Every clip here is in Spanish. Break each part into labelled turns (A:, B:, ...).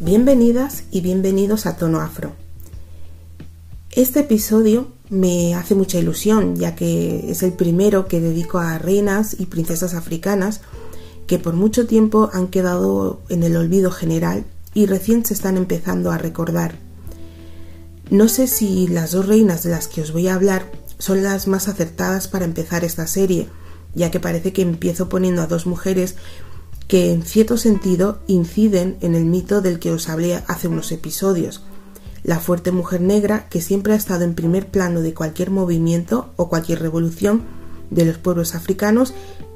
A: Bienvenidas y bienvenidos a Tono Afro. Este episodio me hace mucha ilusión ya que es el primero que dedico a reinas y princesas africanas que por mucho tiempo han quedado en el olvido general y recién se están empezando a recordar. No sé si las dos reinas de las que os voy a hablar son las más acertadas para empezar esta serie, ya que parece que empiezo poniendo a dos mujeres que en cierto sentido inciden en el mito del que os hablé hace unos episodios, la fuerte mujer negra que siempre ha estado en primer plano de cualquier movimiento o cualquier revolución de los pueblos africanos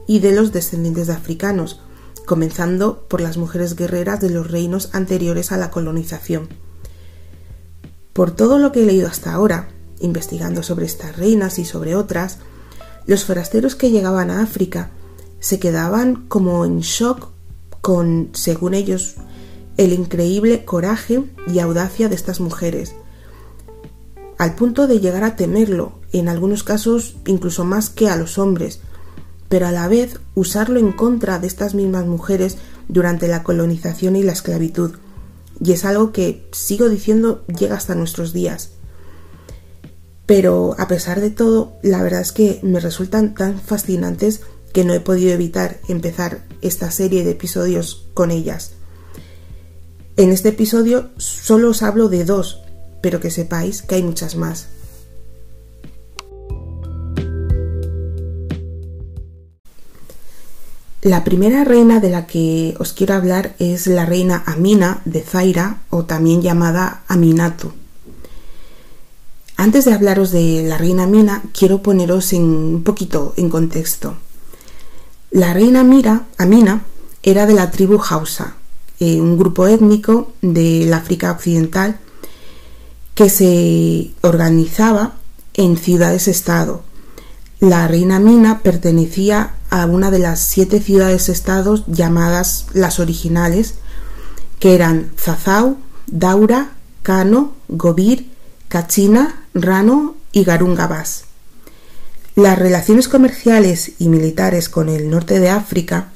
A: y de los descendientes de africanos, comenzando por las mujeres guerreras de los reinos anteriores a la colonización. Por todo lo que he leído hasta ahora, investigando sobre estas reinas y sobre otras, los forasteros que llegaban a África se quedaban como en shock con, según ellos, el increíble coraje y audacia de estas mujeres, al punto de llegar a temerlo, en algunos casos incluso más que a los hombres, pero a la vez usarlo en contra de estas mismas mujeres durante la colonización y la esclavitud. Y es algo que, sigo diciendo, llega hasta nuestros días. Pero a pesar de todo, la verdad es que me resultan tan fascinantes que no he podido evitar empezar esta serie de episodios con ellas. En este episodio solo os hablo de dos, pero que sepáis que hay muchas más. La primera reina de la que os quiero hablar es la reina Amina de Zaira o también llamada Aminatu. Antes de hablaros de la reina Amina, quiero poneros en, un poquito en contexto. La reina Mira, Amina era de la tribu Hausa, eh, un grupo étnico del África Occidental que se organizaba en ciudades-estado. La reina Amina pertenecía a una de las siete ciudades-estados llamadas las originales, que eran Zazau, Daura, Kano, Gobir, Kachina, Rano y Garungabas. Las relaciones comerciales y militares con el norte de África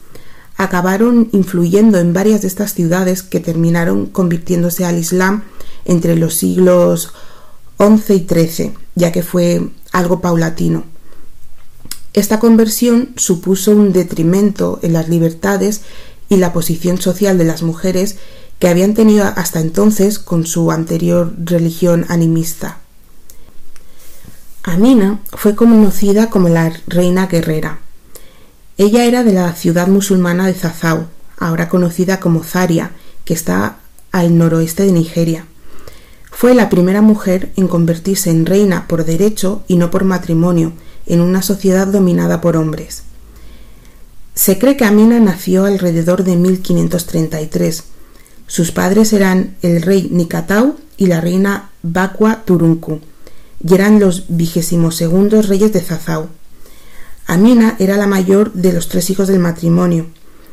A: acabaron influyendo en varias de estas ciudades que terminaron convirtiéndose al Islam entre los siglos XI y XIII, ya que fue algo paulatino. Esta conversión supuso un detrimento en las libertades y la posición social de las mujeres que habían tenido hasta entonces con su anterior religión animista. Amina fue conocida como la reina guerrera. Ella era de la ciudad musulmana de Zazau, ahora conocida como Zaria, que está al noroeste de Nigeria. Fue la primera mujer en convertirse en reina por derecho y no por matrimonio en una sociedad dominada por hombres. Se cree que Amina nació alrededor de 1533. Sus padres eran el rey Nikatau y la reina Bakwa Turunku, y eran los vigésimos segundos reyes de Zazau. Amina era la mayor de los tres hijos del matrimonio.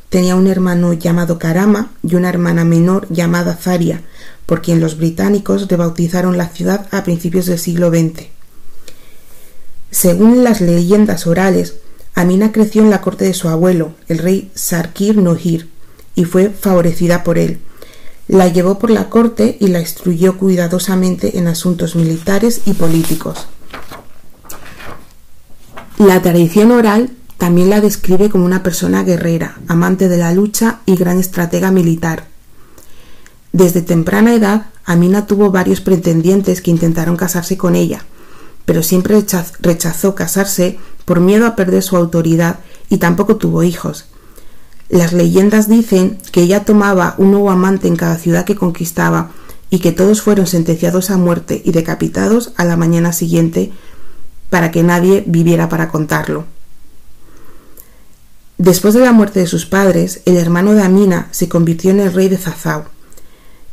A: Tenía un hermano llamado Karama y una hermana menor llamada Zaria, por quien los británicos rebautizaron la ciudad a principios del siglo XX. Según las leyendas orales, Amina creció en la corte de su abuelo, el rey Sarkir Nohir, y fue favorecida por él, la llevó por la corte y la instruyó cuidadosamente en asuntos militares y políticos. La tradición oral también la describe como una persona guerrera, amante de la lucha y gran estratega militar. Desde temprana edad, Amina tuvo varios pretendientes que intentaron casarse con ella, pero siempre rechazó casarse por miedo a perder su autoridad y tampoco tuvo hijos, las leyendas dicen que ella tomaba un nuevo amante en cada ciudad que conquistaba y que todos fueron sentenciados a muerte y decapitados a la mañana siguiente para que nadie viviera para contarlo. Después de la muerte de sus padres, el hermano de Amina se convirtió en el rey de Zazau.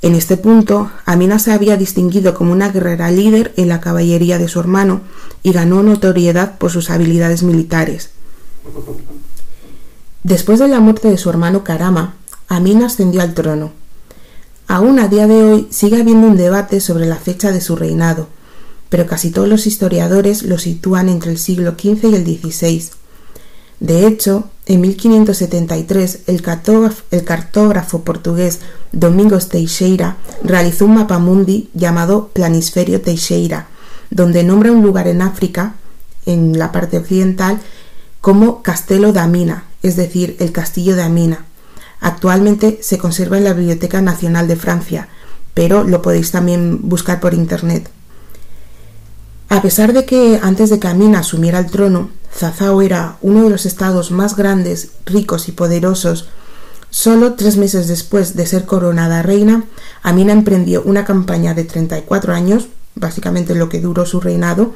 A: En este punto, Amina se había distinguido como una guerrera líder en la caballería de su hermano y ganó notoriedad por sus habilidades militares. Después de la muerte de su hermano Karama, Amin ascendió al trono. Aún a día de hoy sigue habiendo un debate sobre la fecha de su reinado, pero casi todos los historiadores lo sitúan entre el siglo XV y el XVI. De hecho, en 1573, el cartógrafo, portugués Domingos Teixeira realizó un mapa mundi llamado Planisferio Teixeira, donde nombra un lugar en África, en la parte occidental, como Castelo de Amina, es decir, el castillo de Amina. Actualmente se conserva en la Biblioteca Nacional de Francia, pero lo podéis también buscar por internet. A pesar de que antes de que Amina asumiera el trono, Zazao era uno de los estados más grandes, ricos y poderosos, solo tres meses después de ser coronada reina, Amina emprendió una campaña de 34 años, básicamente lo que duró su reinado,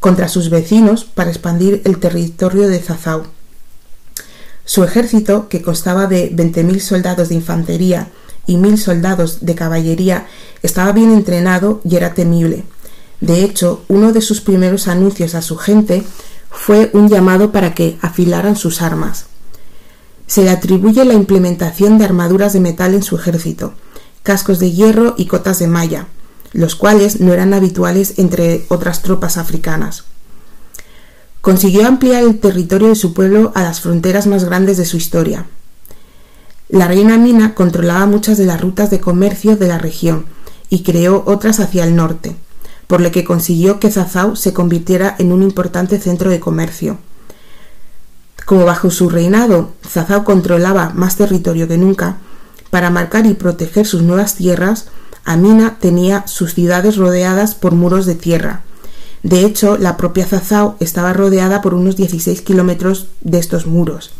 A: contra sus vecinos para expandir el territorio de Zazao. Su ejército, que constaba de 20.000 soldados de infantería y 1.000 soldados de caballería, estaba bien entrenado y era temible. De hecho, uno de sus primeros anuncios a su gente fue un llamado para que afilaran sus armas. Se le atribuye la implementación de armaduras de metal en su ejército, cascos de hierro y cotas de malla, los cuales no eran habituales entre otras tropas africanas. Consiguió ampliar el territorio de su pueblo a las fronteras más grandes de su historia. La reina Mina controlaba muchas de las rutas de comercio de la región y creó otras hacia el norte, por lo que consiguió que Zazao se convirtiera en un importante centro de comercio. Como bajo su reinado Zazao controlaba más territorio que nunca, para marcar y proteger sus nuevas tierras, Amina tenía sus ciudades rodeadas por muros de tierra. De hecho, la propia Zazao estaba rodeada por unos 16 kilómetros de estos muros.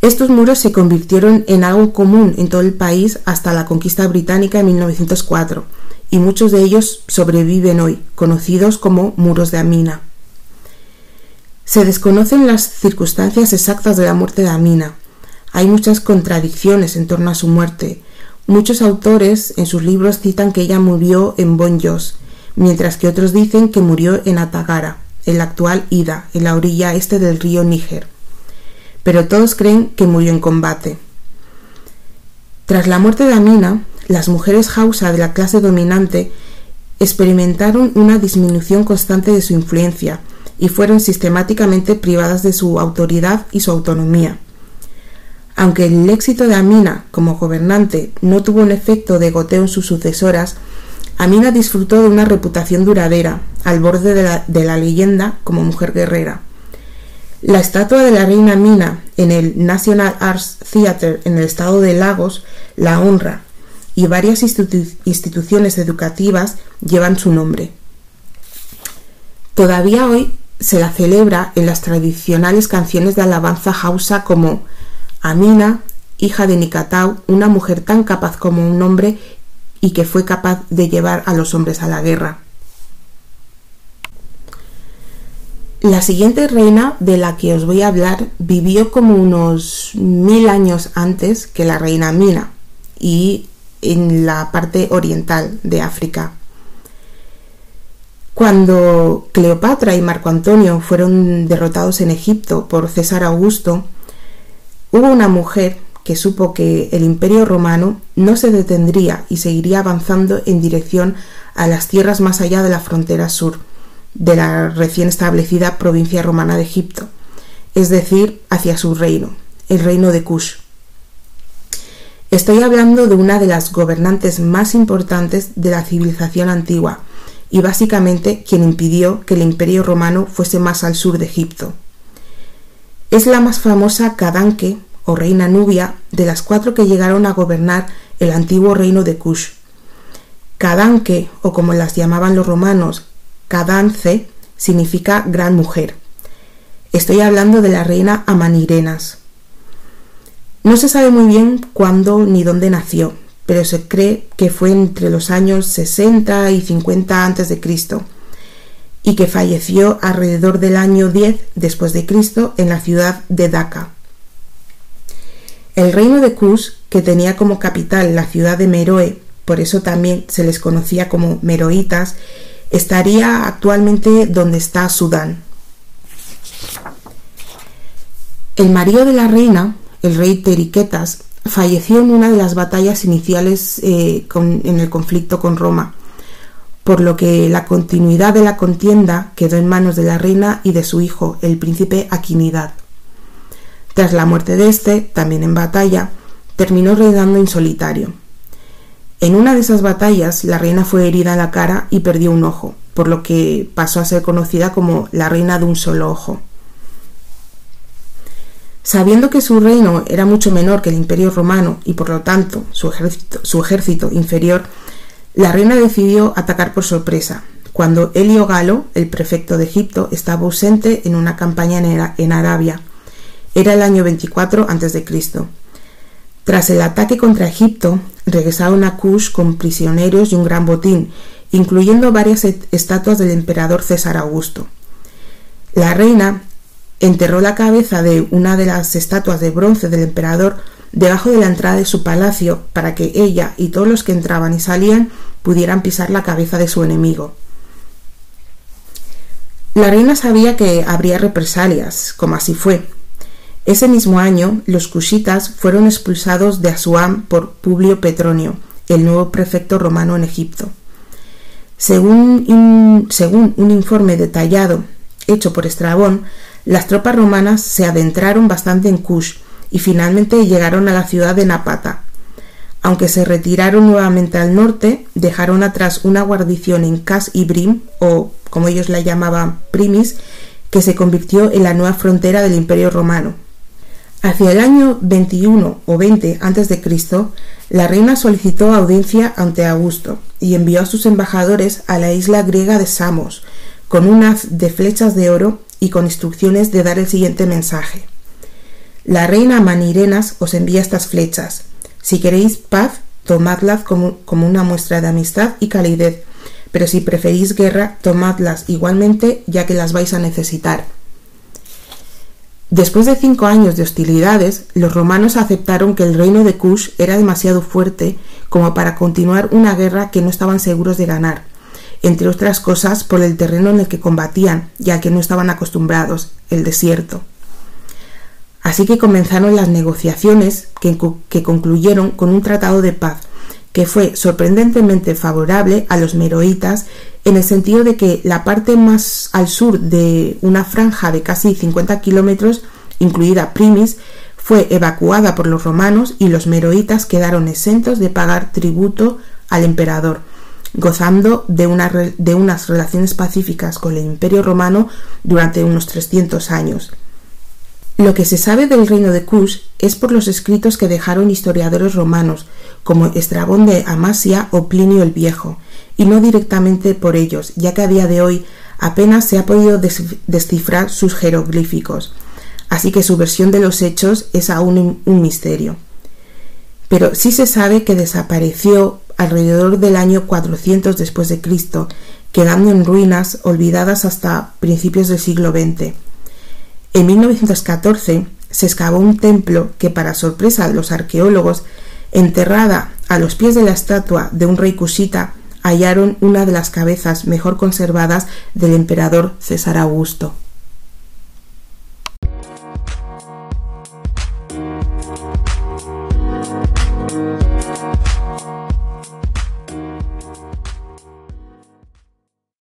A: Estos muros se convirtieron en algo común en todo el país hasta la conquista británica en 1904, y muchos de ellos sobreviven hoy, conocidos como muros de Amina. Se desconocen las circunstancias exactas de la muerte de Amina. Hay muchas contradicciones en torno a su muerte, Muchos autores en sus libros citan que ella murió en Bonyos, mientras que otros dicen que murió en Atagara, en la actual Ida, en la orilla este del río Níger. Pero todos creen que murió en combate. Tras la muerte de Amina, las mujeres Hausa de la clase dominante experimentaron una disminución constante de su influencia y fueron sistemáticamente privadas de su autoridad y su autonomía. Aunque el éxito de Amina como gobernante no tuvo un efecto de goteo en sus sucesoras, Amina disfrutó de una reputación duradera, al borde de la, leyenda como mujer guerrera. La estatua de la reina Amina en el National Arts Theatre en el estado de Lagos la honra y varias instituciones educativas llevan su nombre. Todavía hoy se la celebra en las tradicionales canciones de alabanza hausa como Amina, hija de Nikatau, una mujer tan capaz como un hombre y que fue capaz de llevar a los hombres a la guerra. La siguiente reina de la que os voy a hablar vivió como unos mil años antes que la reina Mina y en la parte oriental de África. Cuando Cleopatra y Marco Antonio fueron derrotados en Egipto por César Augusto, Hubo una mujer que supo que el imperio romano no se detendría y seguiría avanzando en dirección a las tierras más allá de la frontera sur de la recién establecida provincia romana de Egipto, es decir, hacia su reino, el reino de Kush. Estoy hablando de una de las gobernantes más importantes de la civilización antigua y básicamente quien impidió que el imperio romano fuese más al sur de Egipto. Es la más famosa Cadanque reina nubia de las cuatro que llegaron a gobernar el antiguo reino de Kush. Cadanque, o como las llamaban los romanos, Cadance, significa gran mujer. Estoy hablando de la reina Amanirenas. No se sabe muy bien cuándo ni dónde nació, pero se cree que fue entre los años 60 y 50 a.C y que falleció alrededor del año 10 después de Cristo en la ciudad de Daca. El reino de Kush, que tenía como capital la ciudad de Meroe, por eso también se les conocía como meroitas, estaría actualmente donde está Sudán. El marido de la reina, el rey Teriquetas, falleció en una de las batallas iniciales eh, en el conflicto con Roma por lo que la continuidad de la contienda quedó en manos de la reina y de su hijo, el príncipe Aquinidad. Tras la muerte de este, también en batalla, terminó reinando en solitario. En una de esas batallas, la reina fue herida en la cara y perdió un ojo, por lo que pasó a ser conocida como la reina de un solo ojo. Sabiendo que su reino era mucho menor que el imperio romano y por lo tanto su ejército, su ejército inferior, la reina decidió atacar por sorpresa, cuando Helio Galo, el prefecto de Egipto, estaba ausente en una campaña en Arabia. Era el año 24 a.C. Tras el ataque contra Egipto, regresaron a Kush con prisioneros y un gran botín, incluyendo varias estatuas del emperador César Augusto. La reina enterró la cabeza de una de las estatuas de bronce del emperador debajo de la entrada de su palacio para que ella y todos los que entraban y salían pudieran pisar la cabeza de su enemigo. La reina sabía que habría represalias, como así fue. Ese mismo año, los cushitas fueron expulsados de Asuán por Publio Petronio, el nuevo prefecto romano en Egipto. Según un, informe detallado hecho por Estrabón, las tropas romanas se adentraron bastante en Kush y finalmente llegaron a la ciudad de Napata. Aunque se retiraron nuevamente al norte, dejaron atrás una guarnición en Cas Ibrim, o como ellos la llamaban Primis, que se convirtió en la nueva frontera del Imperio Romano. Hacia el año 21 o 20 a.C., la reina solicitó audiencia ante Augusto y envió a sus embajadores a la isla griega de Samos, con un haz de flechas de oro y con instrucciones de dar el siguiente mensaje. La reina Manirenas os envía estas flechas. Si queréis paz, tomadlas como, como una muestra de amistad y calidez, pero si preferís guerra, tomadlas igualmente, ya que las vais a necesitar. Después de cinco años de hostilidades, los romanos aceptaron que el reino de Kush era demasiado fuerte como para continuar una guerra que no estaban seguros de ganar, entre otras cosas por el terreno en el que combatían, ya que no estaban acostumbrados, el desierto. Así que comenzaron las negociaciones que, que concluyeron con un tratado de paz que fue sorprendentemente favorable a los meroitas en el sentido de que la parte más al sur de una franja de casi 50 kilómetros, incluida Primis, fue evacuada por los romanos y los meroitas quedaron exentos de pagar tributo al emperador, gozando de, de unas relaciones pacíficas con el imperio romano durante unos 300 años. Lo que se sabe del reino de Kush es por los escritos que dejaron historiadores romanos, como Estrabón de Amasia o Plinio el Viejo, y no directamente por ellos, ya que a día de hoy apenas se ha podido descifrar sus jeroglíficos, así que su versión de los hechos es aún un misterio. Pero sí se sabe que desapareció alrededor del año 400 después de Cristo, quedando en ruinas olvidadas hasta principios del siglo XX. En 1914 se excavó un templo que, para sorpresa de los arqueólogos, enterrada a los pies de la estatua de un rey cusita, hallaron una de las cabezas mejor conservadas del emperador César Augusto.